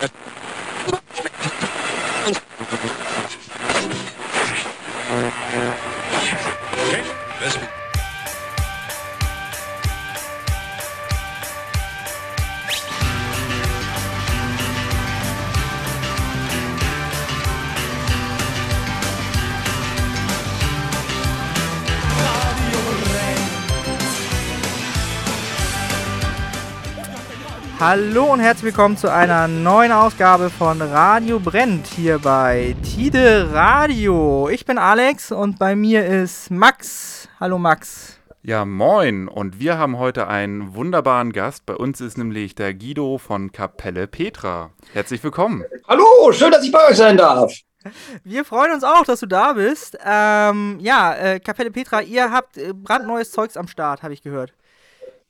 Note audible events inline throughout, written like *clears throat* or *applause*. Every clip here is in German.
Yeah. *laughs* *laughs* Hallo und herzlich willkommen zu einer neuen Ausgabe von Radio Brennt hier bei Tide Radio. Ich bin Alex und bei mir ist Max. Hallo Max. Ja, moin. Und wir haben heute einen wunderbaren Gast. Bei uns ist nämlich der Guido von Kapelle Petra. Herzlich willkommen. Hallo, schön, dass ich bei euch sein darf. Wir freuen uns auch, dass du da bist. Ähm, ja, äh, Kapelle Petra, ihr habt brandneues Zeugs am Start, habe ich gehört.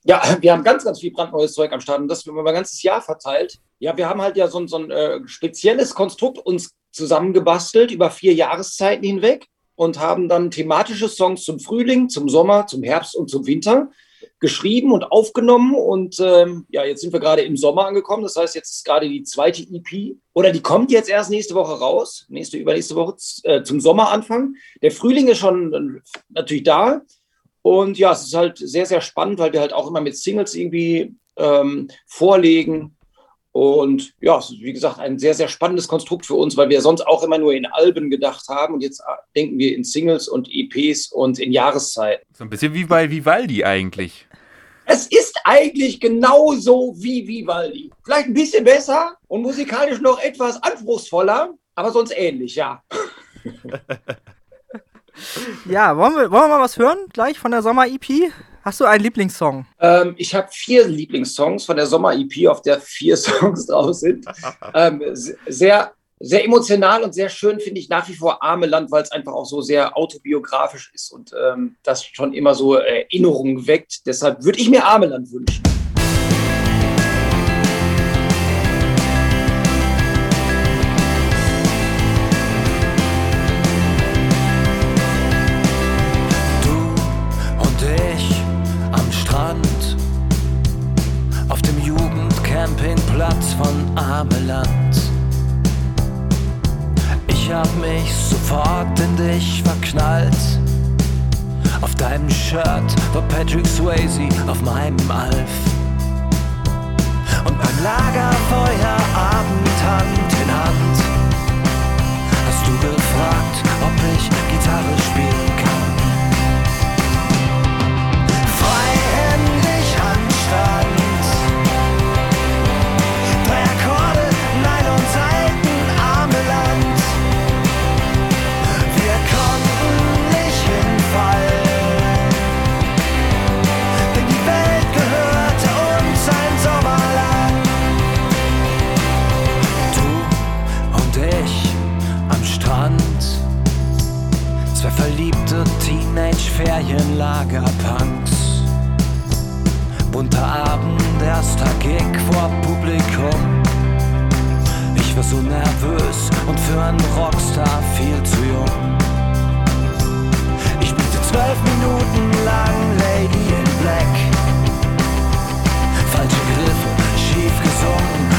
Ja, *laughs* wir haben ganz, ganz viel brandneues Zeug am Start und das über ein ganzes Jahr verteilt. Ja, wir haben halt ja so, so ein äh, spezielles Konstrukt uns zusammengebastelt über vier Jahreszeiten hinweg und haben dann thematische Songs zum Frühling, zum Sommer, zum Herbst und zum Winter geschrieben und aufgenommen. Und ähm, ja, jetzt sind wir gerade im Sommer angekommen. Das heißt, jetzt ist gerade die zweite EP oder die kommt jetzt erst nächste Woche raus, nächste, übernächste Woche äh, zum Sommeranfang. Der Frühling ist schon äh, natürlich da. Und ja, es ist halt sehr, sehr spannend, weil wir halt auch immer mit Singles irgendwie ähm, vorlegen. Und ja, es ist wie gesagt ein sehr, sehr spannendes Konstrukt für uns, weil wir sonst auch immer nur in Alben gedacht haben. Und jetzt äh, denken wir in Singles und EPs und in Jahreszeiten. So ein bisschen wie bei Vivaldi eigentlich. Es ist eigentlich genauso wie Vivaldi. Vielleicht ein bisschen besser und musikalisch noch etwas anspruchsvoller, aber sonst ähnlich, ja. *laughs* Ja, wollen wir, wollen wir mal was hören gleich von der Sommer-EP? Hast du einen Lieblingssong? Ähm, ich habe vier Lieblingssongs von der Sommer-EP, auf der vier *laughs* Songs drauf sind. ähm, sehr, sehr emotional und sehr schön finde ich nach wie vor Arme Land, weil es einfach auch so sehr autobiografisch ist und ähm, das schon immer so Erinnerungen weckt. Deshalb würde ich mir Arme Land wünschen. Von Ameland. Ich hab mich sofort in dich verknallt. Auf deinem Shirt war Patrick Swayze auf meinem Alf. Und beim Lagerfeuer Abend Hand in Hand hast du gefragt, ob ich Gitarre spielen Teenage-Ferienlager-Punks. Bunter Abend, erster Gig vor Publikum. Ich war so nervös und für einen Rockstar viel zu jung. Ich spielte zwölf Minuten lang Lady in Black. Falsche Griffe, schief gesungen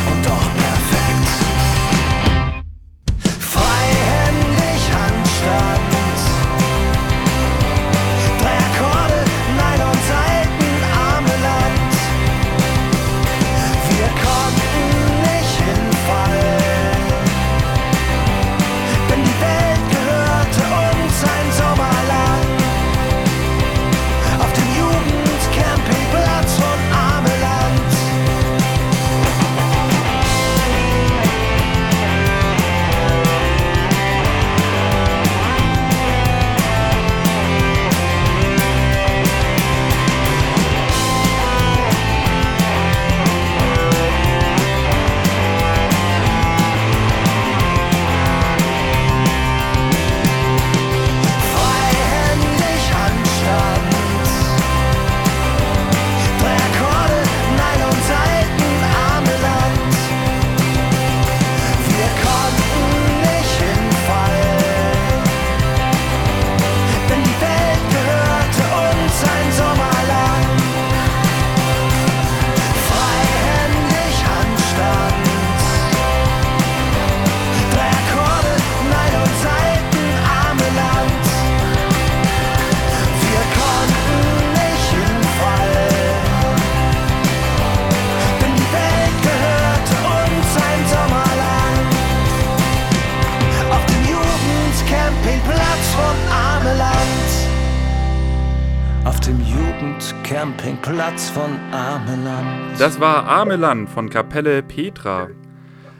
war Ameland von Kapelle Petra.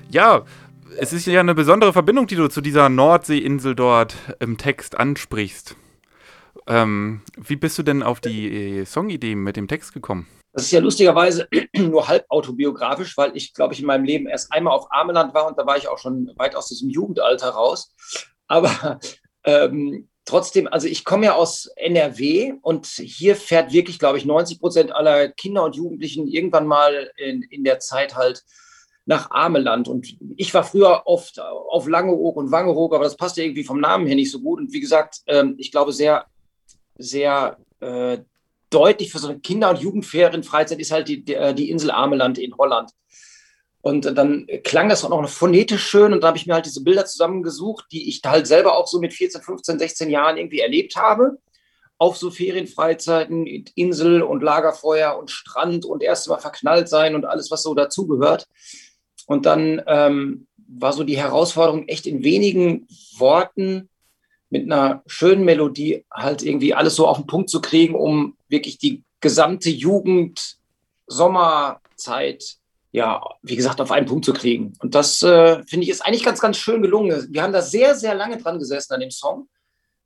Ja, es ist ja eine besondere Verbindung, die du zu dieser Nordseeinsel dort im Text ansprichst. Ähm, wie bist du denn auf die äh, Songidee mit dem Text gekommen? Das ist ja lustigerweise *clears throat* nur halb autobiografisch, weil ich, glaube ich, in meinem Leben erst einmal auf Ameland war und da war ich auch schon weit aus diesem Jugendalter raus. Aber *laughs* ähm, trotzdem, also ich komme ja aus NRW und hier fährt wirklich, glaube ich, 90 Prozent aller Kinder und Jugendlichen irgendwann mal in, in der Zeit halt nach Ameland. Und ich war früher oft auf Langeoog und Wangeroog, aber das passte irgendwie vom Namen her nicht so gut. Und wie gesagt, ähm, ich glaube, sehr, sehr äh, deutlich für so eine Kinder- und Jugendferienfreizeit ist halt die, die, äh, die Insel Ameland in Holland. Und dann klang das auch noch phonetisch schön. Und da habe ich mir halt diese Bilder zusammengesucht, die ich halt selber auch so mit 14, 15, 16 Jahren irgendwie erlebt habe. Auf so Ferienfreizeiten, Insel und Lagerfeuer und Strand und erst mal verknallt sein und alles, was so dazugehört. Und dann ähm, war so die Herausforderung, echt in wenigen Worten mit einer schönen Melodie halt irgendwie alles so auf den Punkt zu kriegen, um wirklich die gesamte Jugend, Sommerzeit ja, wie gesagt, auf einen Punkt zu kriegen. Und das, äh, finde ich, ist eigentlich ganz, ganz schön gelungen. Wir haben da sehr, sehr lange dran gesessen an dem Song,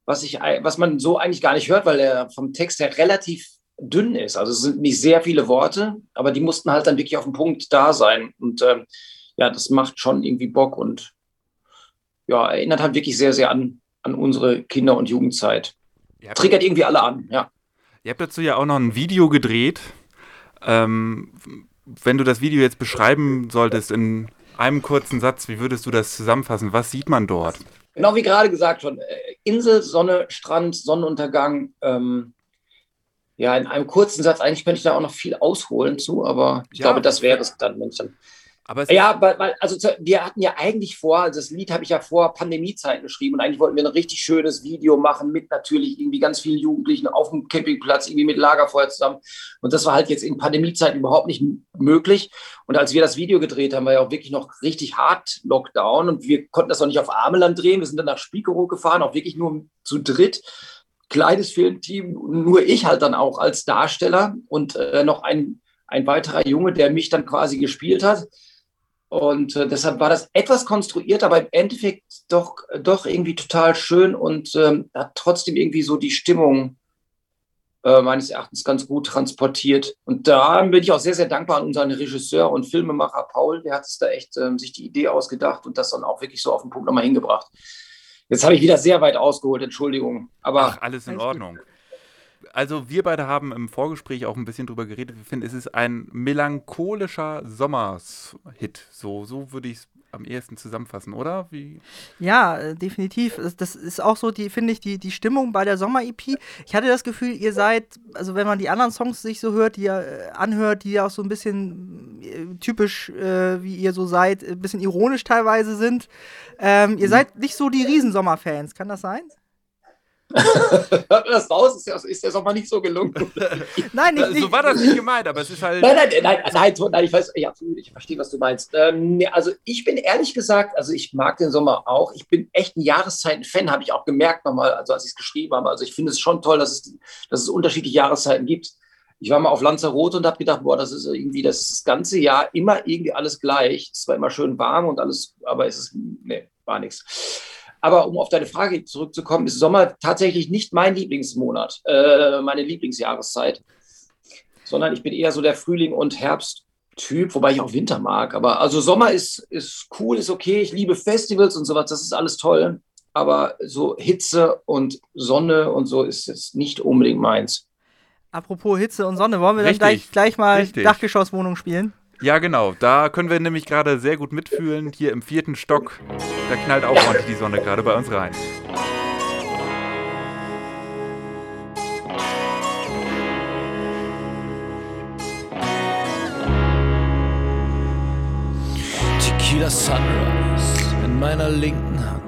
was, ich, was man so eigentlich gar nicht hört, weil er vom Text her relativ dünn ist. Also es sind nicht sehr viele Worte, aber die mussten halt dann wirklich auf den Punkt da sein. Und ähm, ja, das macht schon irgendwie Bock und ja, erinnert halt wirklich sehr, sehr an, an unsere Kinder- und Jugendzeit. Triggert irgendwie alle an, ja. Ihr habt dazu ja auch noch ein Video gedreht. Ähm, wenn du das Video jetzt beschreiben solltest in einem kurzen Satz, wie würdest du das zusammenfassen? Was sieht man dort? Genau wie gerade gesagt schon, äh, Insel, Sonne, Strand, Sonnenuntergang. Ähm, ja, in einem kurzen Satz, eigentlich könnte ich da auch noch viel ausholen zu, aber ich ja, glaube, das wäre es dann, wenn ich dann ja, weil, weil, also wir hatten ja eigentlich vor, also das Lied habe ich ja vor Pandemiezeiten geschrieben und eigentlich wollten wir ein richtig schönes Video machen mit natürlich irgendwie ganz vielen Jugendlichen auf dem Campingplatz, irgendwie mit Lagerfeuer zusammen. Und das war halt jetzt in Pandemiezeiten überhaupt nicht möglich. Und als wir das Video gedreht haben, war ja auch wirklich noch richtig hart Lockdown und wir konnten das auch nicht auf Ameland drehen. Wir sind dann nach Spiekerow gefahren, auch wirklich nur zu dritt. Kleines Filmteam, nur ich halt dann auch als Darsteller und äh, noch ein, ein weiterer Junge, der mich dann quasi gespielt hat. Und äh, deshalb war das etwas konstruiert, aber im Endeffekt doch, doch irgendwie total schön und ähm, hat trotzdem irgendwie so die Stimmung äh, meines Erachtens ganz gut transportiert. Und da bin ich auch sehr, sehr dankbar an unseren Regisseur und Filmemacher Paul. Der hat es da echt ähm, sich die Idee ausgedacht und das dann auch wirklich so auf den Punkt nochmal hingebracht. Jetzt habe ich wieder sehr weit ausgeholt, Entschuldigung. Aber Ach, alles in Ordnung. Gut also wir beide haben im Vorgespräch auch ein bisschen drüber geredet. Wir finden, es ist ein melancholischer Sommershit. So, so würde ich es am ehesten zusammenfassen, oder? Wie? Ja, äh, definitiv. Das ist auch so, die finde ich, die, die Stimmung bei der Sommer-EP. Ich hatte das Gefühl, ihr seid, also wenn man die anderen Songs sich so hört, die ihr äh, anhört, die ja auch so ein bisschen äh, typisch, äh, wie ihr so seid, ein bisschen ironisch teilweise sind. Ähm, ihr mhm. seid nicht so die Riesensommer-Fans, kann das sein? Hört das raus? Ist ja, ist ja mal nicht so gelungen. *laughs* nein, nicht, *laughs* nicht. So war das nicht gemeint, aber es ist halt. Nein, nein, nein, nein, nein ich weiß, ja, ich verstehe, was du meinst. Ähm, also ich bin ehrlich gesagt, also ich mag den Sommer auch. Ich bin echt ein Jahreszeiten-Fan, habe ich auch gemerkt nochmal, also als ich es geschrieben habe. Also ich finde es schon toll, dass es, dass es unterschiedliche Jahreszeiten gibt. Ich war mal auf Lanzarote und habe gedacht, boah, das ist irgendwie das, ist das ganze Jahr immer irgendwie alles gleich. Es war immer schön warm und alles, aber es ist, nee, war nichts. Aber um auf deine Frage zurückzukommen, ist Sommer tatsächlich nicht mein Lieblingsmonat, äh, meine Lieblingsjahreszeit, sondern ich bin eher so der Frühling- und Herbsttyp, wobei ich auch Winter mag. Aber also Sommer ist, ist cool, ist okay. Ich liebe Festivals und sowas, das ist alles toll. Aber so Hitze und Sonne und so ist es nicht unbedingt meins. Apropos Hitze und Sonne, wollen wir Richtig. dann gleich, gleich mal Richtig. Dachgeschosswohnung spielen? Ja, genau. Da können wir nämlich gerade sehr gut mitfühlen. Hier im vierten Stock, da knallt auch ordentlich die Sonne gerade bei uns rein. Tequila Sunrise in meiner linken Hand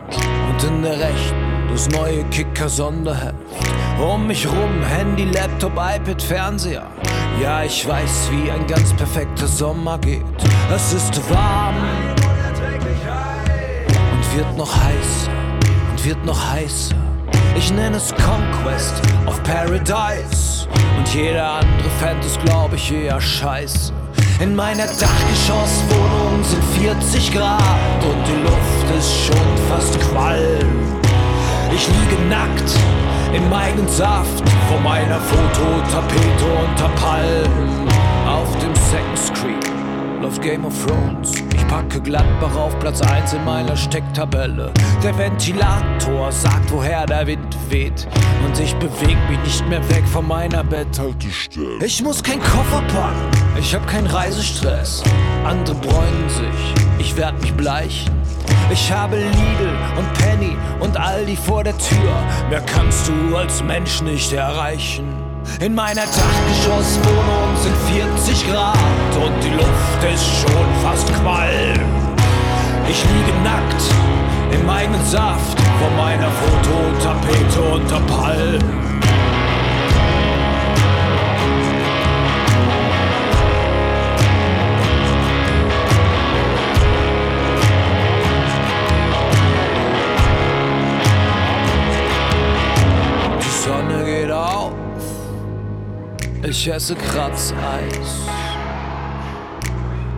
und in der rechten das neue Kicker Sonderheft. Um mich rum Handy, Laptop, iPad, Fernseher. Ja, ich weiß, wie ein ganz perfekter Sommer geht. Es ist warm und wird noch heißer und wird noch heißer. Ich nenne es Conquest of Paradise. Und jeder andere fände es, glaub ich, eher scheiße. In meiner Dachgeschosswohnung sind 40 Grad und die Luft ist schon fast qualm. Ich liege nackt im eigenen Saft vor meiner Fototapete unter Palmen auf dem Second Screen läuft Game of Thrones. Ich packe Gladbach auf Platz 1 in meiner Stecktabelle. Der Ventilator sagt, woher der Wind weht. Und ich beweg mich nicht mehr weg von meiner Betthaltestelle. Ich muss kein Koffer packen, ich hab keinen Reisestress. Andere bräunen sich, ich werd mich bleichen. Ich habe Lidl und Penny und Aldi vor der Tür. Mehr kannst du als Mensch nicht erreichen. In meiner Dachgeschosswohnung sind 40 Grad und die Luft ist schon fast qualm. Ich liege nackt im eigenen Saft vor meiner Fototapete unter Palmen. Ich esse Kratzeis.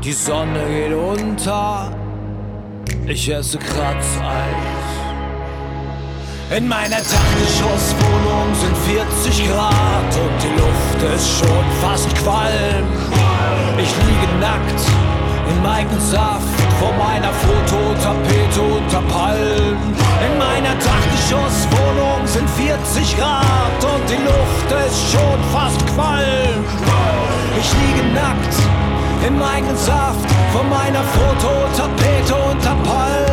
Die Sonne geht unter, ich esse Kratzeis. In meiner Dachgeschosswohnung sind 40 Grad und die Luft ist schon fast qualm. Ich liege nackt im eigenen Saft vor meiner Fototapete unter Palmen. In meiner Dachgeschosswohnung sind 40 Grad und die Luft ist schon fast qualm. Ich liege nackt im eigenen Saft vor meiner Fototapete unter Palmen.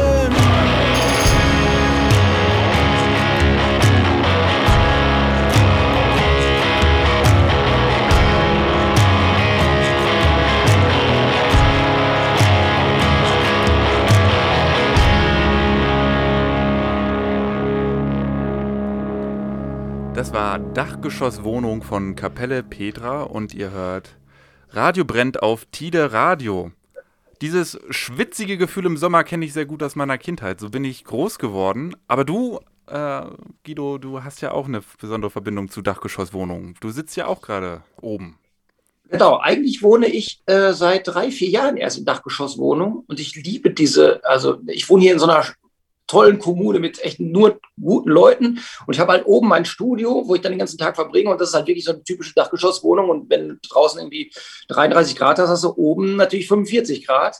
Das war Dachgeschosswohnung von Kapelle Petra und ihr hört Radio brennt auf Tide Radio. Dieses schwitzige Gefühl im Sommer kenne ich sehr gut aus meiner Kindheit. So bin ich groß geworden. Aber du, äh, Guido, du hast ja auch eine besondere Verbindung zu Dachgeschosswohnungen. Du sitzt ja auch gerade oben. Genau, eigentlich wohne ich äh, seit drei, vier Jahren erst in Dachgeschosswohnung und ich liebe diese, also ich wohne hier in so einer tollen Kommune mit echt nur guten Leuten. Und ich habe halt oben mein Studio, wo ich dann den ganzen Tag verbringe. Und das ist halt wirklich so eine typische Dachgeschosswohnung. Und wenn du draußen irgendwie 33 Grad hast, hast du oben natürlich 45 Grad.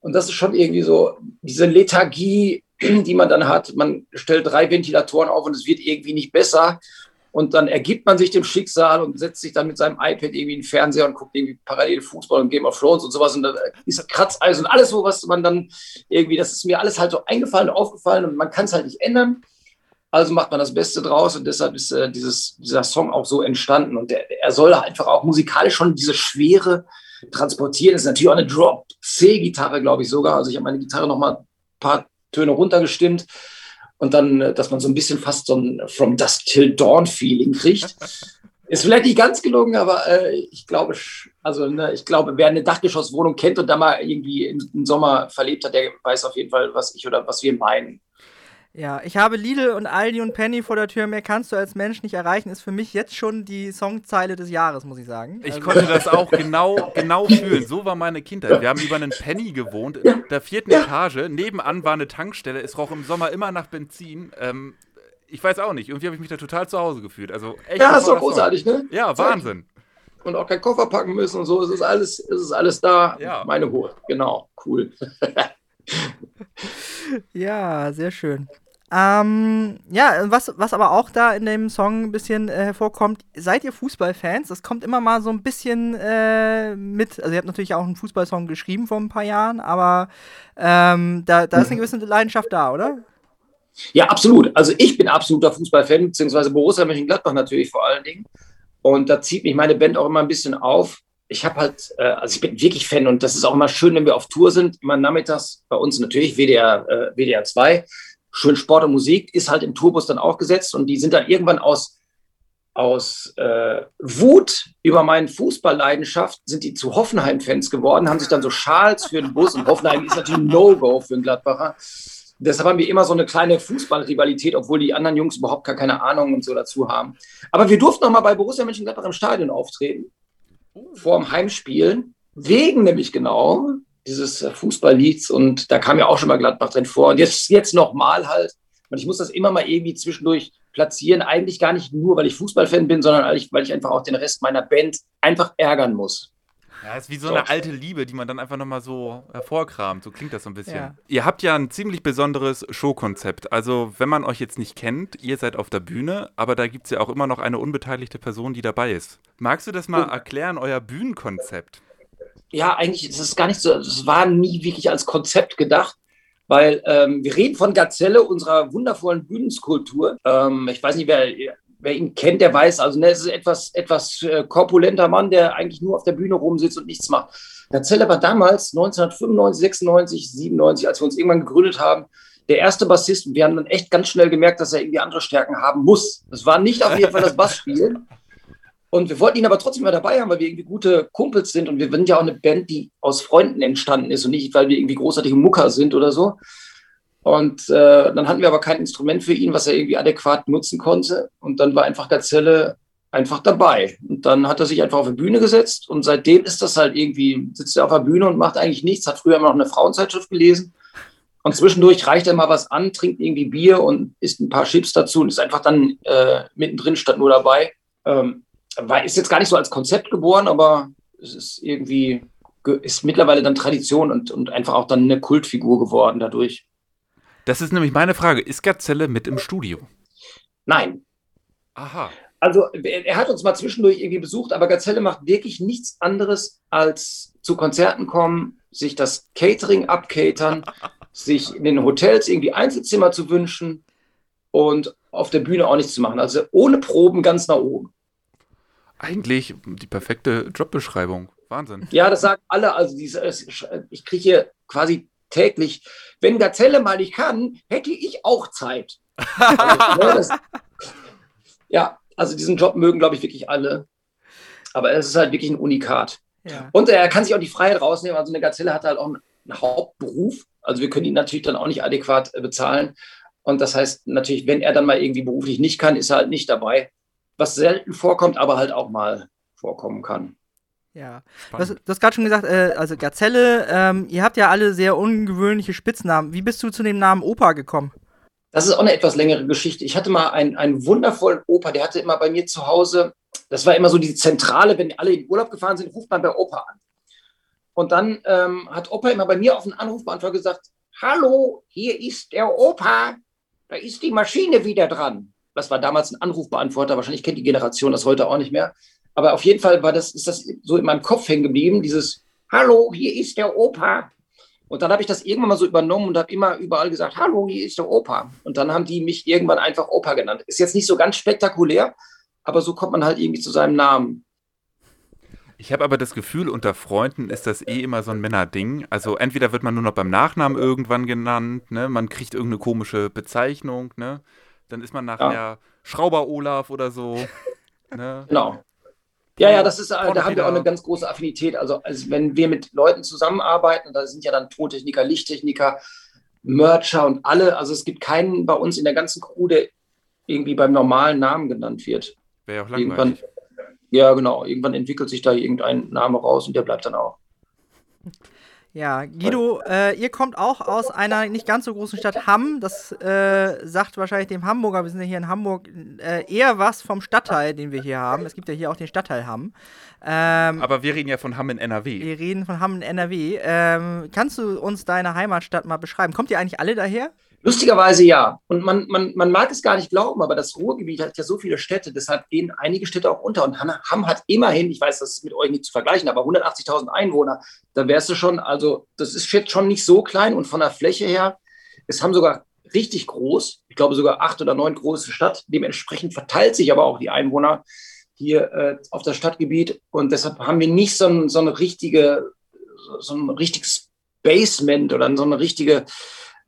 Und das ist schon irgendwie so diese Lethargie, die man dann hat. Man stellt drei Ventilatoren auf und es wird irgendwie nicht besser und dann ergibt man sich dem Schicksal und setzt sich dann mit seinem iPad irgendwie in den Fernseher und guckt irgendwie parallel Fußball und Game of Thrones und sowas. Und da ist Kratzeis und alles so, was man dann irgendwie, das ist mir alles halt so eingefallen, aufgefallen und man kann es halt nicht ändern. Also macht man das Beste draus und deshalb ist äh, dieses, dieser Song auch so entstanden. Und der, er soll einfach auch musikalisch schon diese Schwere transportieren. Das ist natürlich auch eine Drop-C-Gitarre, glaube ich sogar. Also ich habe meine Gitarre noch mal ein paar Töne runtergestimmt und dann, äh, dass man so ein bisschen fast so ein From Dusk Till Dawn Feeling kriegt. *laughs* Ist vielleicht nicht ganz gelungen, aber äh, ich glaube, also ne, ich glaube, wer eine Dachgeschosswohnung kennt und da mal irgendwie im Sommer verlebt hat, der weiß auf jeden Fall, was ich oder was wir meinen. Ja, ich habe Lidl und Aldi und Penny vor der Tür. Mehr kannst du als Mensch nicht erreichen. Ist für mich jetzt schon die Songzeile des Jahres, muss ich sagen. Ich Also- konnte das auch genau, genau *laughs* fühlen. So war meine Kindheit. Wir haben über einen Penny gewohnt, in der vierten Etage. Nebenan war eine Tankstelle. Es roch im Sommer immer nach Benzin. Ähm, ich weiß auch nicht. Irgendwie habe ich mich da total zu Hause gefühlt. Also echt Ja, ist doch großartig, ne? Ja, Wahnsinn. Und auch keinen Koffer packen müssen und so. Es ist alles, es ist alles da. Ja. Meine Hut. Genau, cool. *laughs* *laughs* Ja, sehr schön. Ähm, ja, was, was aber auch da in dem Song ein bisschen äh, hervorkommt, seid ihr Fußballfans? Das kommt immer mal so ein bisschen äh, mit. Also ihr habt natürlich auch einen Fußballsong geschrieben vor ein paar Jahren, aber ähm, da, da ist eine gewisse Leidenschaft da, oder? Ja, absolut. Also ich bin absoluter Fußballfan, beziehungsweise Borussia Mönchengladbach natürlich vor allen Dingen. Und da zieht mich meine Band auch immer ein bisschen auf. Ich habe halt, äh, also ich bin wirklich Fan und das ist auch immer schön, wenn wir auf Tour sind, immer nachmittags bei uns natürlich WDR, äh, WDR 2. Schön Sport und Musik ist halt im Tourbus dann auch gesetzt und die sind dann irgendwann aus, aus äh, Wut über meine Fußballleidenschaft sind die zu Hoffenheim-Fans geworden, haben sich dann so Schals für den Bus und Hoffenheim ist natürlich ein No-Go für einen Gladbacher. deshalb haben wir immer so eine kleine Fußballrivalität, obwohl die anderen Jungs überhaupt gar keine Ahnung und so dazu haben. Aber wir durften noch mal bei Borussia Mönchengladbach im Stadion auftreten, vor dem Heimspielen, wegen nämlich genau dieses Fußballlieds und da kam ja auch schon mal Gladbach drin vor und jetzt, jetzt nochmal halt. Und ich muss das immer mal irgendwie zwischendurch platzieren, eigentlich gar nicht nur, weil ich Fußballfan bin, sondern weil ich einfach auch den Rest meiner Band einfach ärgern muss. Ja, ist wie so eine alte Liebe, die man dann einfach nochmal so hervorkramt. So klingt das so ein bisschen. Ja. Ihr habt ja ein ziemlich besonderes Showkonzept. Also, wenn man euch jetzt nicht kennt, ihr seid auf der Bühne, aber da gibt es ja auch immer noch eine unbeteiligte Person, die dabei ist. Magst du das mal erklären, euer Bühnenkonzept? Ja, eigentlich ist es gar nicht so, es war nie wirklich als Konzept gedacht, weil ähm, wir reden von Gazelle, unserer wundervollen Bühnenskulptur. Ähm, ich weiß nicht, wer, wer ihn kennt, der weiß, also ne, es ist etwas, etwas äh, korpulenter Mann, der eigentlich nur auf der Bühne rumsitzt und nichts macht. Gazelle war damals 1995, 96, 97, als wir uns irgendwann gegründet haben, der erste Bassist. Und wir haben dann echt ganz schnell gemerkt, dass er irgendwie andere Stärken haben muss. Das war nicht auf jeden Fall das Bassspielen. Und wir wollten ihn aber trotzdem mal dabei haben, weil wir irgendwie gute Kumpels sind. Und wir sind ja auch eine Band, die aus Freunden entstanden ist und nicht, weil wir irgendwie großartige Mucker sind oder so. Und äh, dann hatten wir aber kein Instrument für ihn, was er irgendwie adäquat nutzen konnte. Und dann war einfach Gazelle einfach dabei. Und dann hat er sich einfach auf die Bühne gesetzt. Und seitdem ist das halt irgendwie, sitzt er auf der Bühne und macht eigentlich nichts. Hat früher immer noch eine Frauenzeitschrift gelesen. Und zwischendurch reicht er mal was an, trinkt irgendwie Bier und isst ein paar Chips dazu und ist einfach dann äh, mittendrin statt nur dabei. Ähm, war, ist jetzt gar nicht so als Konzept geboren, aber es ist irgendwie, ist mittlerweile dann Tradition und, und einfach auch dann eine Kultfigur geworden dadurch. Das ist nämlich meine Frage. Ist Gazelle mit im Studio? Nein. Aha. Also er hat uns mal zwischendurch irgendwie besucht, aber Gazelle macht wirklich nichts anderes als zu Konzerten kommen, sich das Catering abcatern, *laughs* sich in den Hotels irgendwie Einzelzimmer zu wünschen und auf der Bühne auch nichts zu machen. Also ohne Proben ganz nach oben. Eigentlich die perfekte Jobbeschreibung. Wahnsinn. Ja, das sagen alle. Also diese, ich kriege hier quasi täglich, wenn Gazelle mal nicht kann, hätte ich auch Zeit. also, ne, das, ja, also diesen Job mögen, glaube ich, wirklich alle. Aber es ist halt wirklich ein Unikat. Ja. Und er kann sich auch die Freiheit rausnehmen. Also eine Gazelle hat halt auch einen Hauptberuf. Also wir können ihn natürlich dann auch nicht adäquat äh, bezahlen. Und das heißt natürlich, wenn er dann mal irgendwie beruflich nicht kann, ist er halt nicht dabei. Was selten vorkommt, aber halt auch mal vorkommen kann. Ja, du hast, du hast gerade schon gesagt, äh, also Gazelle, ähm, ihr habt ja alle sehr ungewöhnliche Spitznamen. Wie bist du zu dem Namen Opa gekommen? Das ist auch eine etwas längere Geschichte. Ich hatte mal einen, einen wundervollen Opa, der hatte immer bei mir zu Hause, das war immer so die Zentrale, wenn alle in Urlaub gefahren sind, ruft man bei Opa an. Und dann ähm, hat Opa immer bei mir auf den Anrufbeantworter gesagt, hallo, hier ist der Opa, da ist die Maschine wieder dran. Das war damals ein Anrufbeantworter, wahrscheinlich kennt die Generation das heute auch nicht mehr. Aber auf jeden Fall war das, ist das so in meinem Kopf hängen geblieben, dieses Hallo, hier ist der Opa. Und dann habe ich das irgendwann mal so übernommen und habe immer überall gesagt, Hallo, hier ist der Opa. Und dann haben die mich irgendwann einfach Opa genannt. Ist jetzt nicht so ganz spektakulär, aber so kommt man halt irgendwie zu seinem Namen. Ich habe aber das Gefühl, unter Freunden ist das eh immer so ein Männerding. Also entweder wird man nur noch beim Nachnamen irgendwann genannt, ne? man kriegt irgendeine komische Bezeichnung, ne? Dann ist man nachher ja. Schrauber Olaf oder so. *laughs* ne? Genau. Ja, ja, das ist, äh, da haben wir auch eine ganz große Affinität. Also, also wenn wir mit Leuten zusammenarbeiten, da sind ja dann Tontechniker, Lichttechniker, Mercher und alle, also es gibt keinen bei uns in der ganzen Crew, der irgendwie beim normalen Namen genannt wird. Wäre auch langweilig. Irgendwann, ja, genau. Irgendwann entwickelt sich da irgendein Name raus und der bleibt dann auch. *laughs* Ja, Guido, äh, ihr kommt auch aus einer nicht ganz so großen Stadt Hamm. Das äh, sagt wahrscheinlich dem Hamburger, wir sind ja hier in Hamburg, äh, eher was vom Stadtteil, den wir hier haben. Es gibt ja hier auch den Stadtteil Hamm. Ähm, Aber wir reden ja von Hamm in NRW. Wir reden von Hamm in NRW. Ähm, kannst du uns deine Heimatstadt mal beschreiben? Kommt ihr eigentlich alle daher? Lustigerweise ja. Und man, man, man mag es gar nicht glauben, aber das Ruhrgebiet hat ja so viele Städte, deshalb gehen einige Städte auch unter. Und Hamm hat immerhin, ich weiß, das ist mit euch nicht zu vergleichen, aber 180.000 Einwohner. Da wärst du schon, also das ist jetzt schon nicht so klein und von der Fläche her, es haben sogar richtig groß, ich glaube sogar acht oder neun große Stadt. Dementsprechend verteilt sich aber auch die Einwohner hier äh, auf das Stadtgebiet. Und deshalb haben wir nicht so, ein, so eine richtige, so ein richtiges Basement oder so eine richtige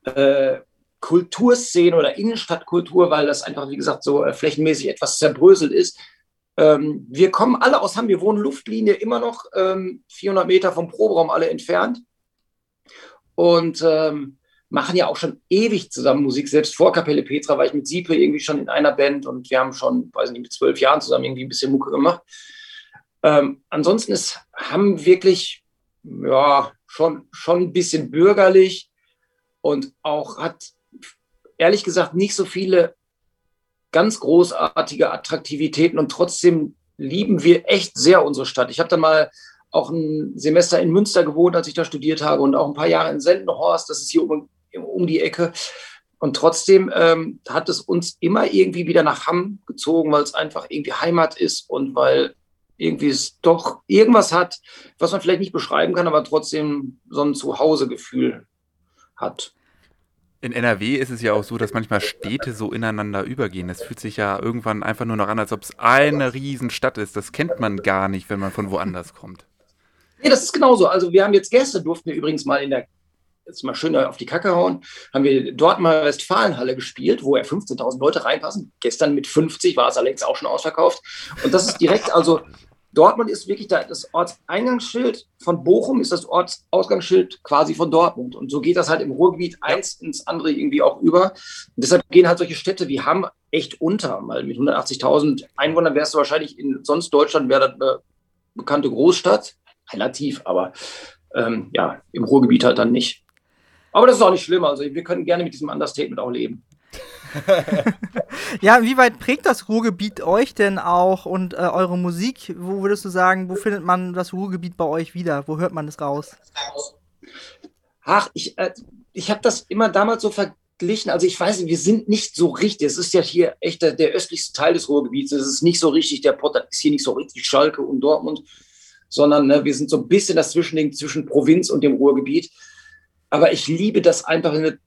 äh, Kulturszene oder Innenstadtkultur, weil das einfach, wie gesagt, so äh, flächenmäßig etwas zerbröselt ist. Ähm, wir kommen alle aus Hamm, wir wohnen Luftlinie immer noch ähm, 400 Meter vom Proberaum alle entfernt. Und ähm, machen ja auch schon ewig zusammen Musik. Selbst vor Kapelle Petra war ich mit Siepe irgendwie schon in einer Band und wir haben schon, weiß nicht, mit zwölf Jahren zusammen irgendwie ein bisschen Mucke gemacht. Ähm, ansonsten ist, haben wirklich, ja, schon, schon ein bisschen bürgerlich und auch hat, ehrlich gesagt, nicht so viele ganz großartige Attraktivitäten und trotzdem lieben wir echt sehr unsere Stadt. Ich habe dann mal auch ein Semester in Münster gewohnt, als ich da studiert habe und auch ein paar Jahre in Sendenhorst, das ist hier um, um die Ecke. Und trotzdem ähm, hat es uns immer irgendwie wieder nach Hamm gezogen, weil es einfach irgendwie Heimat ist und weil irgendwie es doch irgendwas hat, was man vielleicht nicht beschreiben kann, aber trotzdem so ein Zuhausegefühl hat. In NRW ist es ja auch so, dass manchmal Städte so ineinander übergehen. Es fühlt sich ja irgendwann einfach nur noch an, als ob es eine Riesenstadt ist. Das kennt man gar nicht, wenn man von woanders kommt. Nee, das ist genauso. Also wir haben jetzt gestern, durften wir übrigens mal in der, jetzt mal schön auf die Kacke hauen, haben wir dort mal Westfalenhalle gespielt, wo ja 15.000 Leute reinpassen. Gestern mit 50 war es allerdings auch schon ausverkauft. Und das ist direkt, also Dortmund ist wirklich da, das Ortseingangsschild von Bochum ist das Ortsausgangsschild quasi von Dortmund. Und so geht das halt im Ruhrgebiet eins ins andere irgendwie auch über. Und deshalb gehen halt solche Städte wie Hamm echt unter. Weil mit 180.000 Einwohnern wärst du wahrscheinlich in sonst Deutschland wäre das eine bekannte Großstadt. Relativ, aber ähm, ja, im Ruhrgebiet halt dann nicht. Aber das ist auch nicht schlimm. Also wir können gerne mit diesem Understatement auch leben. *laughs* ja, wie weit prägt das Ruhrgebiet euch denn auch und äh, eure Musik? Wo würdest du sagen, wo findet man das Ruhrgebiet bei euch wieder? Wo hört man das raus? Ach, ich, äh, ich habe das immer damals so verglichen. Also ich weiß, wir sind nicht so richtig. Es ist ja hier echt der, der östlichste Teil des Ruhrgebiets. Es ist nicht so richtig, der Pott ist hier nicht so richtig Schalke und Dortmund, sondern ne, wir sind so ein bisschen das Zwischending zwischen Provinz und dem Ruhrgebiet. Aber ich liebe das einfach, wenn du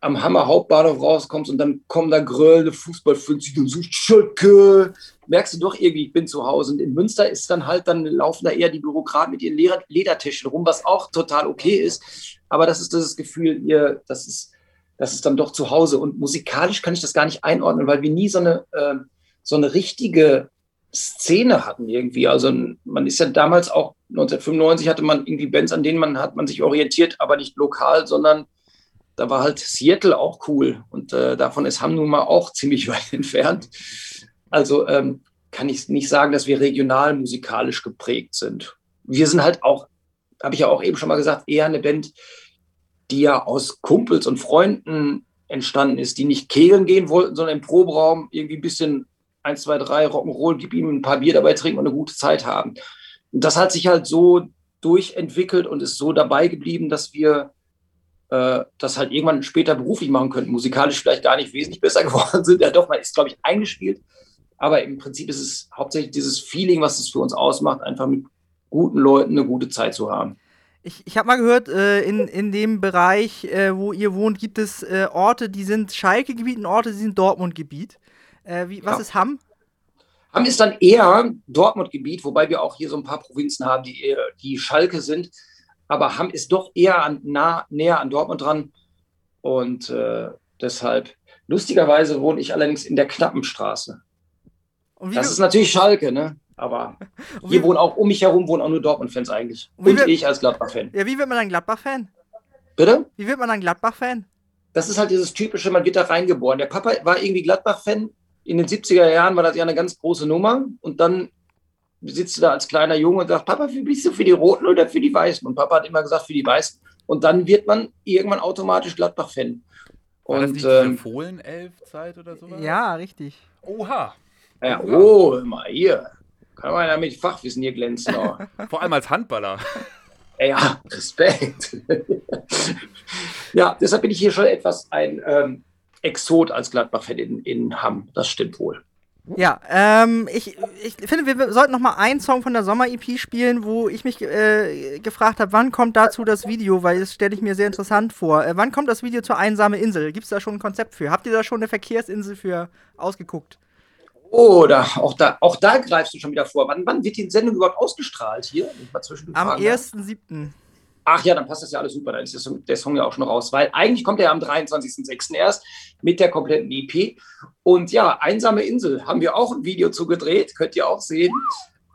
am Hammer Hauptbahnhof rauskommst und dann kommen da gröllende Fußballfans, und so Schöcke. Merkst du doch irgendwie, ich bin zu Hause. Und in Münster ist dann halt, dann laufen da eher die Bürokraten mit ihren Leder Ledertischen rum, was auch total okay ist. Aber das ist das Gefühl, ihr, das ist, das ist dann doch zu Hause. Und musikalisch kann ich das gar nicht einordnen, weil wir nie so eine, äh, so eine richtige Szene hatten irgendwie. Also man ist ja damals auch 1995 hatte man irgendwie Bands, an denen man hat man sich orientiert, aber nicht lokal, sondern da war halt Seattle auch cool und äh, davon ist Hamm nun mal auch *laughs* ziemlich weit entfernt. Also ähm, kann ich nicht sagen, dass wir regional musikalisch geprägt sind. Wir sind halt auch, habe ich ja auch eben schon mal gesagt, eher eine Band, die ja aus Kumpels und Freunden entstanden ist, die nicht kegeln gehen wollten, sondern im Proberaum irgendwie ein bisschen 1, 2, 3 Rock'n'Roll, gib ihm ein paar Bier dabei trinken und eine gute Zeit haben. Und das hat sich halt so durchentwickelt und ist so dabei geblieben, dass wir äh, das halt irgendwann später beruflich machen könnten. Musikalisch vielleicht gar nicht wesentlich besser *laughs* geworden sind. Ja, doch, man ist, glaube ich, eingespielt. Aber im Prinzip ist es hauptsächlich dieses Feeling, was es für uns ausmacht, einfach mit guten Leuten eine gute Zeit zu haben. Ich, ich habe mal gehört, äh, in, in dem Bereich, äh, wo ihr wohnt, gibt es äh, Orte, die sind Schalke-Gebiet und Orte, die sind Dortmund-Gebiet. Äh, was ja. ist Hamm? Hamm ist dann eher Dortmund-Gebiet, wobei wir auch hier so ein paar Provinzen haben, die, die Schalke sind aber Hamm ist doch eher an, nah, näher an Dortmund dran. Und äh, deshalb, lustigerweise wohne ich allerdings in der Knappenstraße. Das ist natürlich Schalke, ne? Aber *laughs* hier wohnen auch um mich herum wohnen auch nur Dortmund-Fans eigentlich. Und, Und ich als Gladbach-Fan. Ja, wie wird man dann Gladbach-Fan? Bitte? Wie wird man dann Gladbach-Fan? Das ist halt dieses typische, man wird da reingeboren. Der Papa war irgendwie Gladbach-Fan. In den 70er Jahren war das ja eine ganz große Nummer. Und dann sitzt du da als kleiner Junge und sagst, Papa, wie bist du für die Roten oder für die Weißen? Und Papa hat immer gesagt, für die Weißen. Und dann wird man irgendwann automatisch Gladbach-Fan. War das nicht ähm, Fohlen-Elf-Zeit oder so? Ja, richtig. Oha. Ja, oh, mal hier. Kann man ja mit Fachwissen hier glänzen. *laughs* Vor allem als Handballer. *laughs* Ja, Respekt. *laughs* ja, deshalb bin ich hier schon etwas ein ähm, Exot als Gladbach-Fan in, in Hamm. Das stimmt wohl. Ja, ähm, ich, ich finde, wir sollten noch mal einen Song von der Sommer-EP spielen, wo ich mich äh, gefragt habe, wann kommt dazu das Video, weil das stelle ich mir sehr interessant vor. Äh, wann kommt das Video zur Einsame Insel? Gibt es da schon ein Konzept für? Habt ihr da schon eine Verkehrsinsel für ausgeguckt? Oh, da, auch, da, auch da greifst du schon wieder vor. Wann, wann wird die Sendung überhaupt ausgestrahlt hier? Am 1.7. Ach ja, dann passt das ja alles super. Dann ist der Song ja auch schon raus, weil eigentlich kommt er ja am 23.06. erst mit der kompletten EP. Und ja, Einsame Insel haben wir auch ein Video zu gedreht, könnt ihr auch sehen.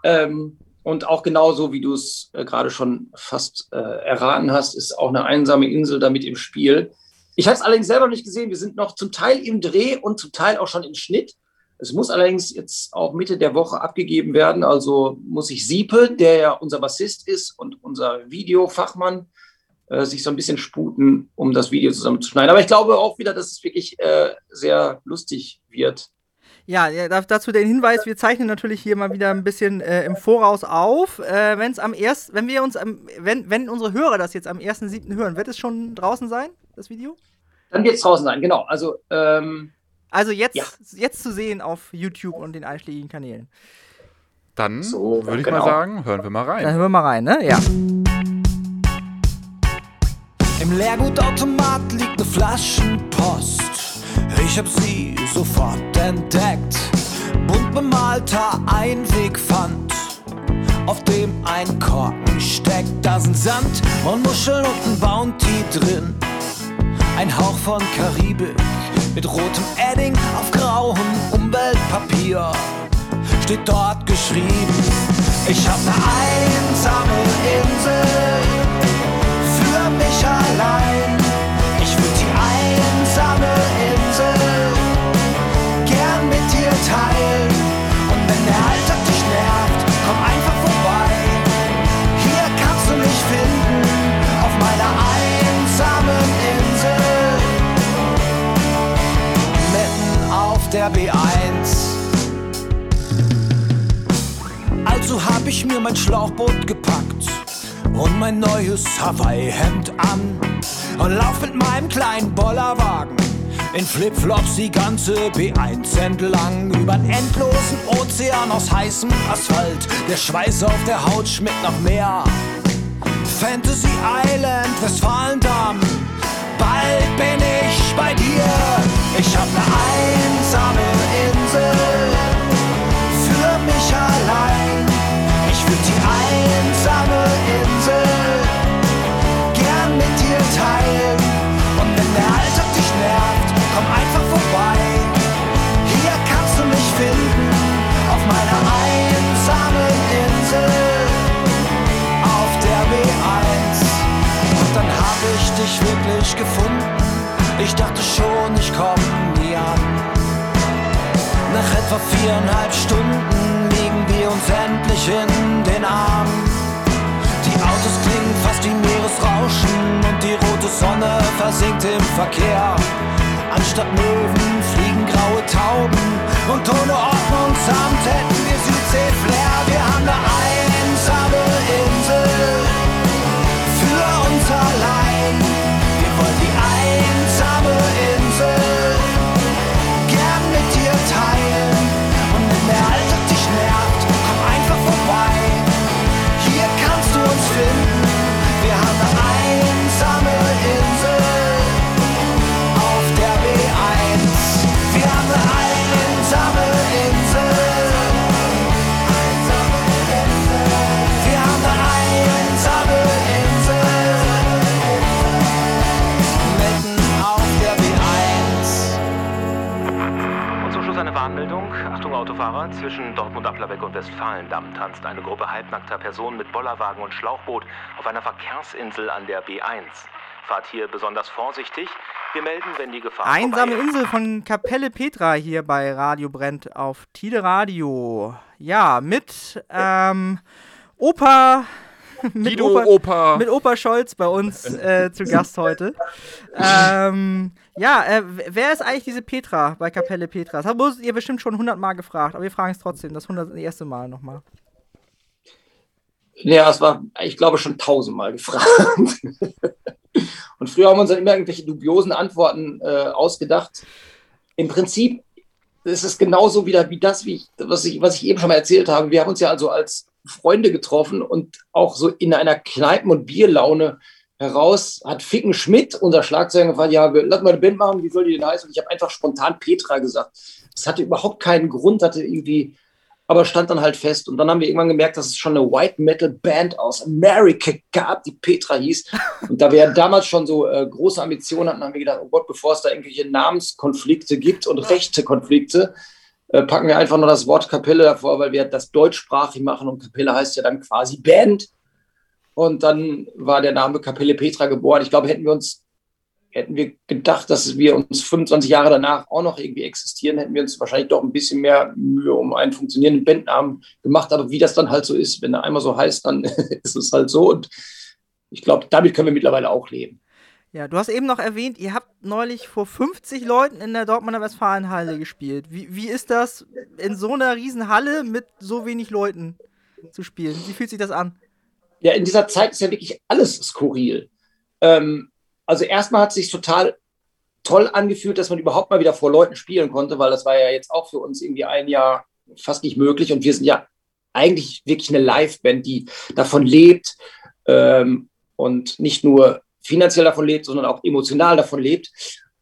Ähm, und auch genauso, wie du es äh, gerade schon fast äh, erraten hast, ist auch eine einsame Insel damit im Spiel. Ich habe es allerdings selber nicht gesehen. Wir sind noch zum Teil im Dreh und zum Teil auch schon im Schnitt. Es muss allerdings jetzt auch Mitte der Woche abgegeben werden. Also muss ich Siepe, der ja unser Bassist ist und unser Videofachmann, äh, sich so ein bisschen sputen, um das Video zusammenzuschneiden. Aber ich glaube auch wieder, dass es wirklich äh, sehr lustig wird. Ja, dazu den Hinweis, wir zeichnen natürlich hier mal wieder ein bisschen äh, im Voraus auf. Äh, Wenn es am erst, wenn wir uns am, wenn, wenn unsere Hörer das jetzt am 1.7. hören, wird es schon draußen sein, das Video? Dann wird es draußen sein, genau. Also, ähm, also jetzt, ja. jetzt zu sehen auf YouTube und den einschlägigen Kanälen. Dann so, würde ich genau. mal sagen, hören wir mal rein. Dann hören wir mal rein, ne? Ja. Im Leergutautomat liegt eine Flaschenpost. Ich hab sie sofort entdeckt. Bunt bemalter Einwegpfand, auf dem ein Korken steckt. Da sind Sand und Muscheln und ein Bounty drin. Ein Hauch von Karibik mit rotem Edding auf grauem Umweltpapier. Steht dort geschrieben, ich hab ne einsame Insel für mich allein. Hab ich mir mein Schlauchboot gepackt und mein neues Hawaii-Hemd an und lauf mit meinem kleinen Bollerwagen in Flipflops die ganze B1 entlang übern endlosen Ozean aus heißem Asphalt. Der Schweiß auf der Haut schmeckt nach Meer. Fantasy Island, Westfalendamm. Bald bin ich bei dir. Ich hab ne einsame Insel für mich allein. Ich würd die einsame Insel gern mit dir teilen. Und wenn der Alltag dich nervt, komm einfach vorbei. Hier kannst du mich finden, auf meiner einsamen Insel, auf der B1. Und dann hab ich dich wirklich gefunden. Ich dachte schon, etwa viereinhalb Stunden liegen wir uns endlich in den Armen. Die Autos klingen fast wie Meeresrauschen und die rote Sonne versinkt im Verkehr. Anstatt Möwen fliegen graue Tauben und ohne Ordnungsamt hätten wir Südsee-Flair. Wir haben eine einsame Insel für uns allein. Warnmeldung. Achtung Autofahrer, zwischen Dortmund-Applerbeck und Westfalendamm tanzt eine Gruppe halbnackter Personen mit Bollerwagen und Schlauchboot auf einer Verkehrsinsel an der B1. Fahrt hier besonders vorsichtig. Wir melden, wenn die Gefahr Einsame. Insel von Kapelle Petra hier bei Radio Brennt auf Tide Radio. Ja, mit ähm, Opa. *laughs* Mit Guido Opa. Mit Opa Scholz bei uns äh, zu Gast heute. ähm, ja, äh, wer ist eigentlich diese Petra bei Kapelle Petra? Das habt ihr bestimmt schon hundertmal gefragt, aber wir fragen es trotzdem, das hundertste Mal nochmal. Ja, es war, ich glaube, schon tausendmal gefragt. *laughs* Und früher haben wir uns dann immer irgendwelche dubiosen Antworten äh, ausgedacht. Im Prinzip ist es genauso wieder wie das, wie ich, was, ich, was ich eben schon mal erzählt habe. Wir haben uns ja also als Freunde getroffen und auch so in einer Kneipen- und Bierlaune heraus hat Ficken Schmidt, unser Schlagzeuger, gefragt, ja, lass mal eine Band machen, wie soll die denn heißen? Und ich habe einfach spontan Petra gesagt. Das hatte überhaupt keinen Grund, hatte irgendwie, aber stand dann halt fest. Und dann haben wir irgendwann gemerkt, dass es schon eine White Metal Band aus America gab, die Petra hieß. Und da wir ja damals schon so äh, große Ambitionen hatten, haben wir gedacht, oh Gott, bevor es da irgendwelche Namenskonflikte gibt und rechte Konflikte, packen wir einfach nur das Wort Kapelle davor, weil wir das deutschsprachig machen und Kapelle heißt ja dann quasi Band. Und dann war der Name Kapelle Petra geboren. Ich glaube, hätten wir uns hätten wir gedacht, dass wir uns 25 Jahre danach auch noch irgendwie existieren, hätten wir uns wahrscheinlich doch ein bisschen mehr Mühe um einen funktionierenden Bandnamen gemacht. Aber wie das dann halt so ist, wenn er einmal so heißt, dann *laughs* ist es halt so. Und ich glaube, damit können wir mittlerweile auch leben. Ja, du hast eben noch erwähnt, ihr habt neulich vor 50 Leuten in der Dortmunder Westfalenhalle gespielt. Wie, wie ist das, in so einer riesen Halle mit so wenig Leuten zu spielen? Wie fühlt sich das an? Ja, in dieser Zeit ist ja wirklich alles skurril. Ähm, also erstmal hat es sich total toll angefühlt, dass man überhaupt mal wieder vor Leuten spielen konnte, weil das war ja jetzt auch für uns irgendwie ein Jahr fast nicht möglich. Und wir sind ja eigentlich wirklich eine Liveband, die davon lebt ähm, und nicht nur finanziell davon lebt, sondern auch emotional davon lebt.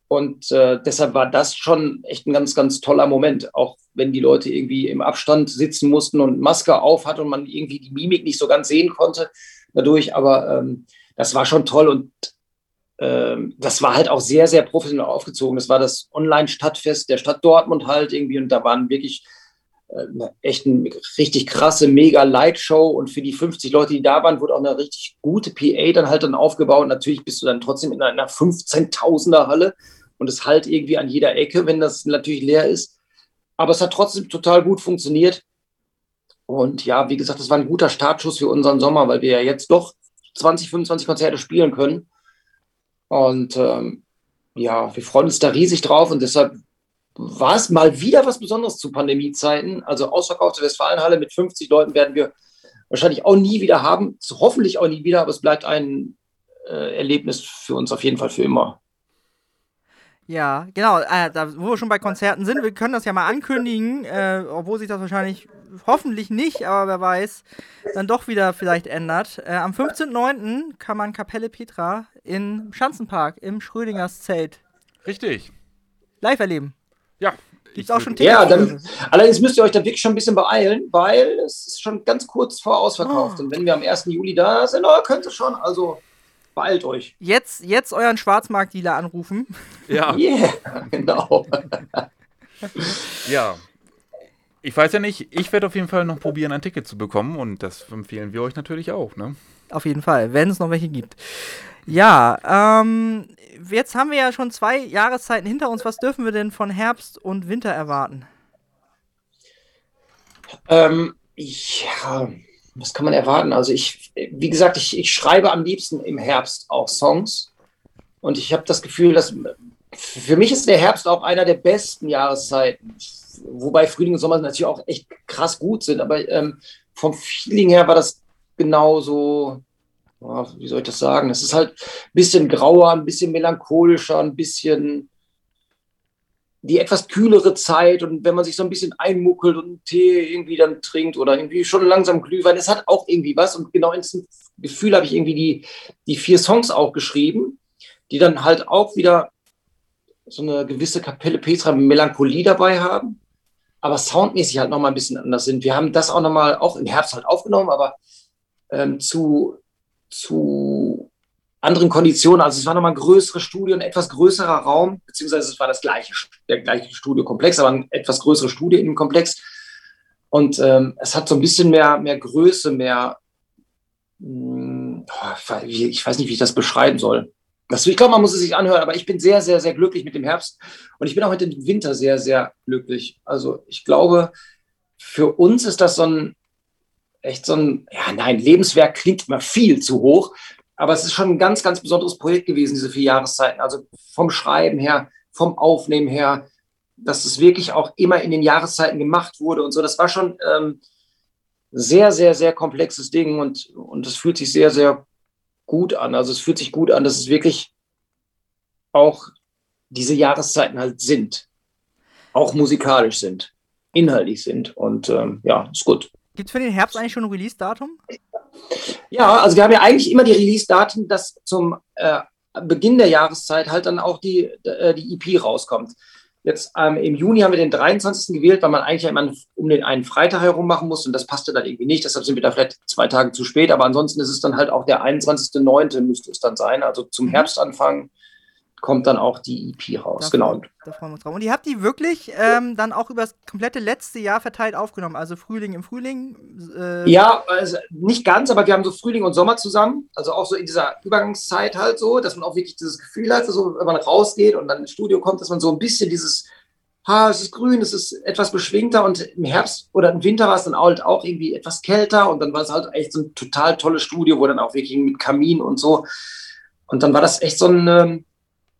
Und äh, deshalb war das schon echt ein ganz, ganz toller Moment, auch wenn die Leute irgendwie im Abstand sitzen mussten und Maske auf hat und man irgendwie die Mimik nicht so ganz sehen konnte dadurch. Aber ähm, das war schon toll und ähm, das war halt auch sehr, sehr professionell aufgezogen. Das war das Online-Stadtfest der Stadt Dortmund halt irgendwie und da waren wirklich äh, echt eine richtig krasse, mega Lightshow und für die 50 Leute, die da waren, wurde auch eine richtig gute PA dann halt dann aufgebaut. Natürlich bist du dann trotzdem in einer 15.000er Halle und es halt irgendwie an jeder Ecke, wenn das natürlich leer ist. Aber es hat trotzdem total gut funktioniert. Und ja, wie gesagt, das war ein guter Startschuss für unseren Sommer, weil wir ja jetzt doch 20, 25 Konzerte spielen können. Und ähm, ja, wir freuen uns da riesig drauf und deshalb war es mal wieder was Besonderes zu Pandemiezeiten. Also ausverkaufte Westfalenhalle mit 50 Leuten werden wir wahrscheinlich auch nie wieder haben. Hoffentlich auch nie wieder, aber es bleibt ein äh, Erlebnis für uns auf jeden Fall für immer. Ja, genau. Äh, da, wo wir schon bei Konzerten sind, wir können das ja mal ankündigen, äh, obwohl sich das wahrscheinlich hoffentlich nicht, aber wer weiß, dann doch wieder vielleicht ändert. Äh, am 15.09. kann man Kapelle Petra im Schanzenpark im Schrödingers Zelt Richtig. live erleben. Ja. Gibt's auch schon Ja, Tickets? dann, allerdings müsst ihr euch da wirklich schon ein bisschen beeilen, weil es ist schon ganz kurz vor ausverkauft. Oh. Und wenn wir am 1. Juli da sind, oh, könnt ihr schon, also beeilt euch. Jetzt, jetzt euren Schwarzmarktdealer anrufen. Ja. *laughs* Yeah, genau. Ja. Ich weiß ja nicht, ich werde auf jeden Fall noch probieren, ein Ticket zu bekommen und das empfehlen wir euch natürlich auch, ne? Auf jeden Fall, wenn es noch welche gibt. Ja, ähm, jetzt haben wir ja schon zwei Jahreszeiten hinter uns. Was dürfen wir denn von Herbst und Winter erwarten? Ähm, ja, was kann man erwarten? Also ich, wie gesagt, ich, ich schreibe am liebsten im Herbst auch Songs. Und ich habe das Gefühl, dass für mich ist der Herbst auch einer der besten Jahreszeiten. Wobei Frühling und Sommer natürlich auch echt krass gut sind. Aber ähm, vom Feeling her war das genauso, wie soll ich das sagen? Es ist halt ein bisschen grauer, ein bisschen melancholischer, ein bisschen die etwas kühlere Zeit und wenn man sich so ein bisschen einmuckelt und einen Tee irgendwie dann trinkt oder irgendwie schon langsam Glühwein, das hat auch irgendwie was und genau in diesem Gefühl habe ich irgendwie die, die vier Songs auch geschrieben, die dann halt auch wieder so eine gewisse Kapelle Petra Melancholie dabei haben, aber soundmäßig halt nochmal ein bisschen anders sind. Wir haben das auch nochmal, auch im Herbst halt aufgenommen, aber ähm, zu, zu anderen Konditionen. Also es war nochmal ein größeres Studio, ein etwas größerer Raum, beziehungsweise es war das gleiche, der gleiche Studiokomplex, aber ein etwas größeres Studio in dem Komplex. Und ähm, es hat so ein bisschen mehr, mehr Größe, mehr, mh, oh, ich weiß nicht, wie ich das beschreiben soll. Das, ich glaube, man muss es sich anhören, aber ich bin sehr, sehr, sehr glücklich mit dem Herbst und ich bin auch mit dem Winter sehr, sehr glücklich. Also ich glaube, für uns ist das so ein, echt so ein, ja, nein, Lebenswerk klingt immer viel zu hoch, aber es ist schon ein ganz, ganz besonderes Projekt gewesen, diese vier Jahreszeiten. Also vom Schreiben her, vom Aufnehmen her, dass es wirklich auch immer in den Jahreszeiten gemacht wurde und so. Das war schon ähm, sehr, sehr, sehr komplexes Ding und, und es fühlt sich sehr, sehr gut an. Also es fühlt sich gut an, dass es wirklich auch diese Jahreszeiten halt sind. Auch musikalisch sind, inhaltlich sind. Und ähm, ja, ist gut. Gibt es für den Herbst eigentlich schon ein Release-Datum? Ja, also wir haben ja eigentlich immer die Release-Daten, dass zum äh, Beginn der Jahreszeit halt dann auch die, äh, die EP rauskommt. Jetzt ähm, im Juni haben wir den 23. gewählt, weil man eigentlich ja immer um den einen Freitag herum machen muss und das passte dann irgendwie nicht. Deshalb sind wir da vielleicht zwei Tage zu spät. Aber ansonsten ist es dann halt auch der 21.09. müsste es dann sein. Also zum Herbstanfang kommt dann auch die EP raus. Da genau. Da freuen wir uns drauf. Und ihr habt die wirklich ähm, dann auch über das komplette letzte Jahr verteilt aufgenommen, also Frühling im Frühling? Äh ja, also nicht ganz, aber wir haben so Frühling und Sommer zusammen, also auch so in dieser Übergangszeit halt so, dass man auch wirklich dieses Gefühl hat, so, wenn man rausgeht und dann ins Studio kommt, dass man so ein bisschen dieses, ha, es ist grün, es ist etwas beschwingter und im Herbst oder im Winter war es dann halt auch irgendwie etwas kälter und dann war es halt echt so ein total tolles Studio, wo dann auch wirklich mit Kamin und so und dann war das echt so ein, ähm,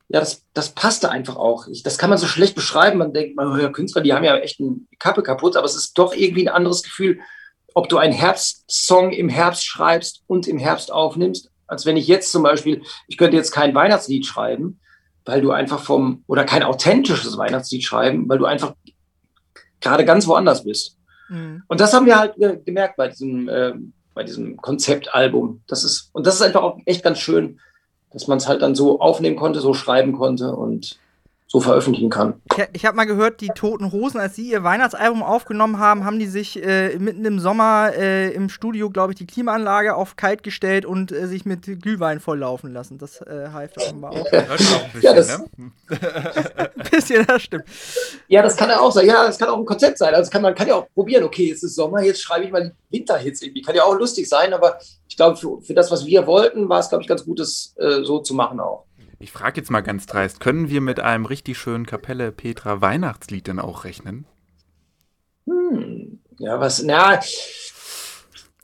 ja, das, das passte einfach auch. Ich, das kann man so schlecht beschreiben. Man denkt, man, ja, Künstler, die haben ja echt eine Kappe kaputt, aber es ist doch irgendwie ein anderes Gefühl, ob du einen Herbstsong im Herbst schreibst und im Herbst aufnimmst, als wenn ich jetzt zum Beispiel, ich könnte jetzt kein Weihnachtslied schreiben, weil du einfach vom, oder kein authentisches Weihnachtslied schreiben, weil du einfach gerade ganz woanders bist. Mhm. Und das haben wir halt gemerkt bei diesem, äh, bei diesem Konzeptalbum. Das ist, und das ist einfach auch echt ganz schön, dass man es halt dann so aufnehmen konnte, so schreiben konnte und so veröffentlichen kann. Ich, ich habe mal gehört, die Toten Hosen, als sie ihr Weihnachtsalbum aufgenommen haben, haben die sich äh, mitten im Sommer äh, im Studio, glaube ich, die Klimaanlage auf kalt gestellt und äh, sich mit Glühwein volllaufen lassen. Das äh, half offenbar auch. Das ist auch ein *laughs* bisschen, ja, das, ne? ein bisschen, das stimmt. Ja, das kann ja auch sein. Ja, das kann auch ein Konzept sein. Also kann, man kann ja auch probieren, okay, jetzt ist Sommer, jetzt schreibe ich mal Winterhits irgendwie. Kann ja auch lustig sein, aber ich glaube, für, für das, was wir wollten, war es, glaube ich, ganz gut, das äh, so zu machen auch. Ich frage jetzt mal ganz dreist, können wir mit einem richtig schönen Kapelle Petra Weihnachtslied denn auch rechnen? Hm, ja, was, na,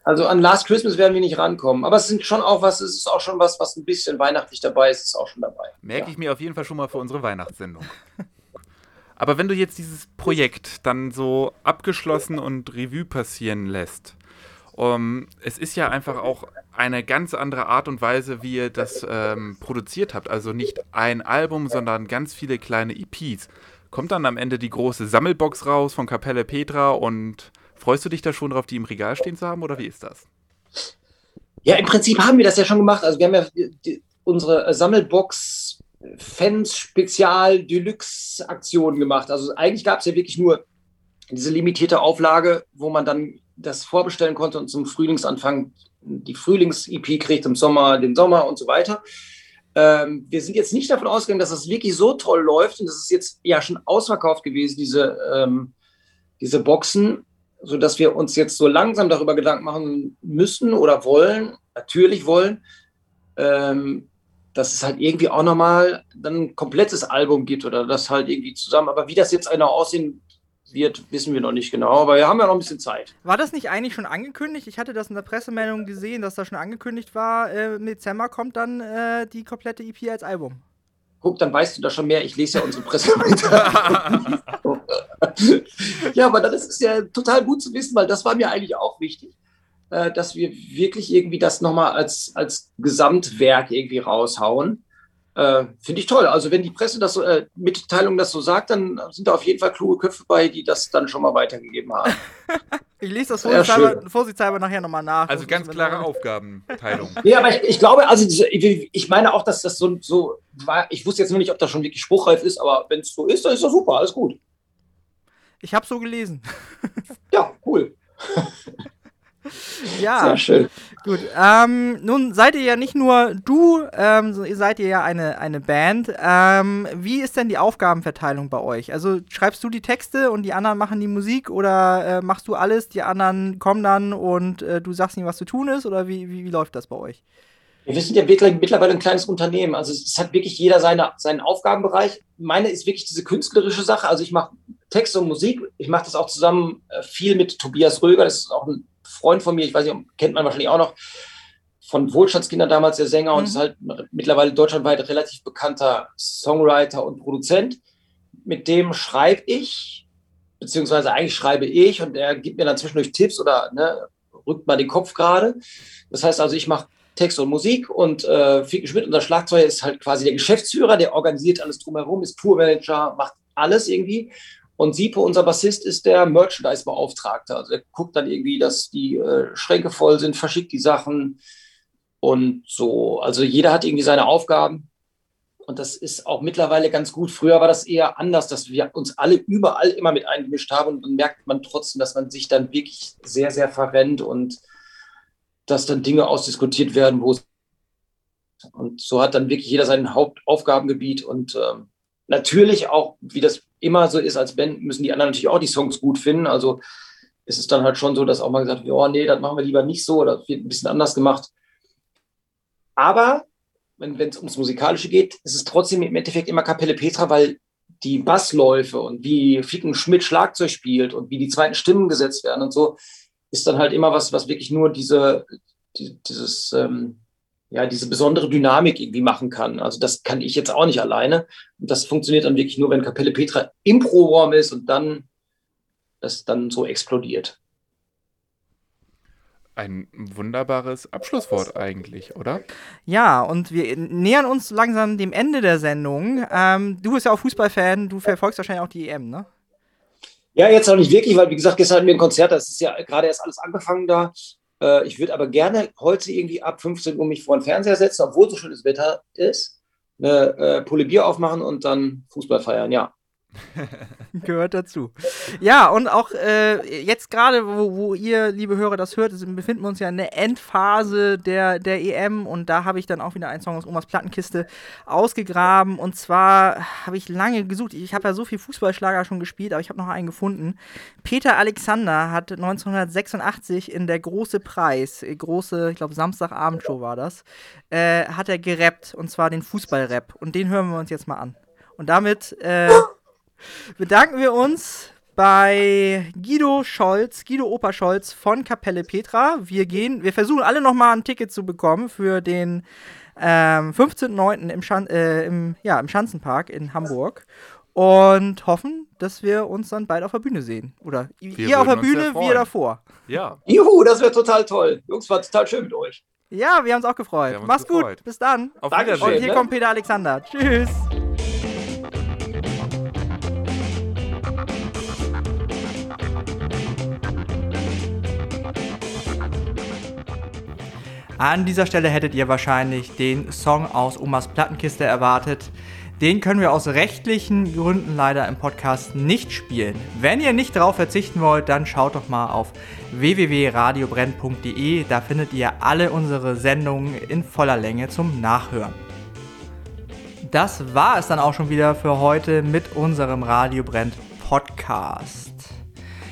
also an Last Christmas werden wir nicht rankommen. Aber es sind schon auch was, es ist auch schon was, was ein bisschen weihnachtlich dabei ist, ist auch schon dabei. Merke ja. ich mir auf jeden Fall schon mal für unsere Weihnachtssendung. *laughs* Aber wenn du jetzt dieses Projekt dann so abgeschlossen und Revue passieren lässt, um, es ist ja einfach auch eine ganz andere Art und Weise, wie ihr das ähm, produziert habt. Also nicht ein Album, sondern ganz viele kleine EPs. Kommt dann am Ende die große Sammelbox raus von Kapelle Petra und freust du dich da schon drauf, die im Regal stehen zu haben oder wie ist das? Ja, im Prinzip haben wir das ja schon gemacht. Also wir haben ja die, unsere Sammelbox Fans Spezial Deluxe Aktion gemacht. Also eigentlich gab es ja wirklich nur diese limitierte Auflage, wo man dann das vorbestellen konnte und zum Frühlingsanfang die Frühlings-EP kriegt, im Sommer den Sommer und so weiter. Ähm, wir sind jetzt nicht davon ausgegangen, dass das wirklich so toll läuft und das ist jetzt ja schon ausverkauft gewesen, diese, ähm, diese Boxen, sodass wir uns jetzt so langsam darüber Gedanken machen müssen oder wollen, natürlich wollen, ähm, dass es halt irgendwie auch nochmal dann ein komplettes Album gibt oder das halt irgendwie zusammen. Aber wie das jetzt einer aussehen wird, wissen wir noch nicht genau, aber wir haben ja noch ein bisschen Zeit. War das nicht eigentlich schon angekündigt? Ich hatte das in der Pressemeldung gesehen, dass das schon angekündigt war. Äh, Im Dezember kommt dann äh, die komplette EP als Album. Guck, dann weißt du da schon mehr. Ich lese ja unsere Pressemeldung. *laughs* ja, aber das ist ja total gut zu wissen, weil das war mir eigentlich auch wichtig, äh, dass wir wirklich irgendwie das nochmal als, als Gesamtwerk irgendwie raushauen. Äh, Finde ich toll. Also wenn die Presse das so, äh, Mitteilung das so sagt, dann sind da auf jeden Fall kluge Köpfe bei, die das dann schon mal weitergegeben haben. *laughs* ich lese das vorsichtshalber, vorsichtshalber nachher nochmal nach. Also ganz klare Aufgabenteilung. ja, aber ich, ich, glaube, also ich meine auch, dass das so, so war. Ich wusste jetzt nur nicht, ob das schon wirklich spruchreif ist, aber wenn es so ist, dann ist das super, alles gut. Ich habe so gelesen. ja, cool. *laughs* *laughs* ja, Sehr schön. Gut, ähm, nun seid ihr ja nicht nur du, ähm, ihr seid ihr ja eine, eine Band. Ähm, wie ist denn die Aufgabenverteilung bei euch? Also schreibst du die Texte und die anderen machen die Musik oder äh, machst du alles, die anderen kommen dann und äh, du sagst ihnen, was zu tun ist oder wie, wie, wie läuft das bei euch? Wir sind ja mittlerweile ein kleines Unternehmen. Also es hat wirklich jeder seine, seinen Aufgabenbereich. Meine ist wirklich diese künstlerische Sache. Also ich mache Text und Musik. Ich mache das auch zusammen äh, viel mit Tobias Röger. Das ist auch ein Freund von mir, ich weiß nicht, kennt man wahrscheinlich auch noch, von Wohlstandskinder damals der Sänger mhm. und ist halt mittlerweile deutschlandweit relativ bekannter Songwriter und Produzent. Mit dem schreibe ich, beziehungsweise eigentlich schreibe ich und er gibt mir dann zwischendurch Tipps oder ne, rückt mal den Kopf gerade. Das heißt also, ich mache Text und Musik und äh, Fieke Schmidt, unser Schlagzeuger, ist halt quasi der Geschäftsführer, der organisiert alles drumherum, ist Tourmanager, macht alles irgendwie. Und Sipo, unser Bassist, ist der Merchandise-Beauftragte. Also er guckt dann irgendwie, dass die äh, Schränke voll sind, verschickt die Sachen und so. Also jeder hat irgendwie seine Aufgaben. Und das ist auch mittlerweile ganz gut. Früher war das eher anders, dass wir uns alle überall immer mit eingemischt haben. Und dann merkt man trotzdem, dass man sich dann wirklich sehr, sehr verrennt und dass dann Dinge ausdiskutiert werden, wo es Und so hat dann wirklich jeder sein Hauptaufgabengebiet und ähm, natürlich auch, wie das immer so ist als Band, müssen die anderen natürlich auch die Songs gut finden. Also ist es dann halt schon so, dass auch mal gesagt wird, oh nee, das machen wir lieber nicht so oder wird ein bisschen anders gemacht. Aber wenn es ums Musikalische geht, ist es trotzdem im Endeffekt immer Kapelle Petra, weil die Bassläufe und wie Ficken Schmidt Schlagzeug spielt und wie die zweiten Stimmen gesetzt werden und so, ist dann halt immer was, was wirklich nur diese, die, dieses, ähm, ja, diese besondere Dynamik irgendwie machen kann. Also das kann ich jetzt auch nicht alleine. Und das funktioniert dann wirklich nur, wenn Kapelle Petra im Pro-Raum ist und dann das dann so explodiert. Ein wunderbares Abschlusswort eigentlich, oder? Ja, und wir nähern uns langsam dem Ende der Sendung. Ähm, du bist ja auch Fußballfan, du verfolgst wahrscheinlich auch die EM, ne? Ja, jetzt auch nicht wirklich, weil wie gesagt, gestern hatten wir ein Konzert, das ist ja gerade erst alles angefangen da. Äh, ich würde aber gerne heute irgendwie ab 15 Uhr mich vor den Fernseher setzen, obwohl so schönes Wetter ist, eine äh, Pulle Bier aufmachen und dann Fußball feiern, ja. *laughs* Gehört dazu. Ja, und auch äh, jetzt gerade, wo, wo, ihr, liebe Hörer, das hört, befinden wir uns ja in der Endphase der, der EM und da habe ich dann auch wieder einen Song aus Omas Plattenkiste ausgegraben und zwar habe ich lange gesucht. Ich habe ja so viel Fußballschlager schon gespielt, aber ich habe noch einen gefunden. Peter Alexander hat 1986 in der Große Preis, äh, große, ich glaube Samstagabendshow war das, äh, hat er gerappt und zwar den Fußballrap und den hören wir uns jetzt mal an. Und damit äh, bedanken wir uns bei Guido Scholz, Guido Opa Scholz von Kapelle Petra. Wir gehen, wir versuchen alle nochmal ein Ticket zu bekommen für den ähm, 15.09. Im, Schan äh, im, ja, im Schanzenpark in Hamburg und hoffen, dass wir uns dann bald auf der Bühne sehen. Oder wir ihr auf der Bühne, wir davor. Ja. Juhu, das wäre total toll. Jungs, war total schön mit euch. Ja, wir haben uns auch gefreut. Mach's gefreut. gut. Bis dann. Auf Wiedersehen. Und hier ne? kommt Peter Alexander. Tschüss. An dieser Stelle hättet ihr wahrscheinlich den Song aus Omas Plattenkiste erwartet. Den können wir aus rechtlichen Gründen leider im Podcast nicht spielen. Wenn ihr nicht darauf verzichten wollt, dann schaut doch mal auf www.radiobrenn.de. Da findet ihr alle unsere Sendungen in voller Länge zum Nachhören. Das war es dann auch schon wieder für heute mit unserem Radio Brennt Podcast.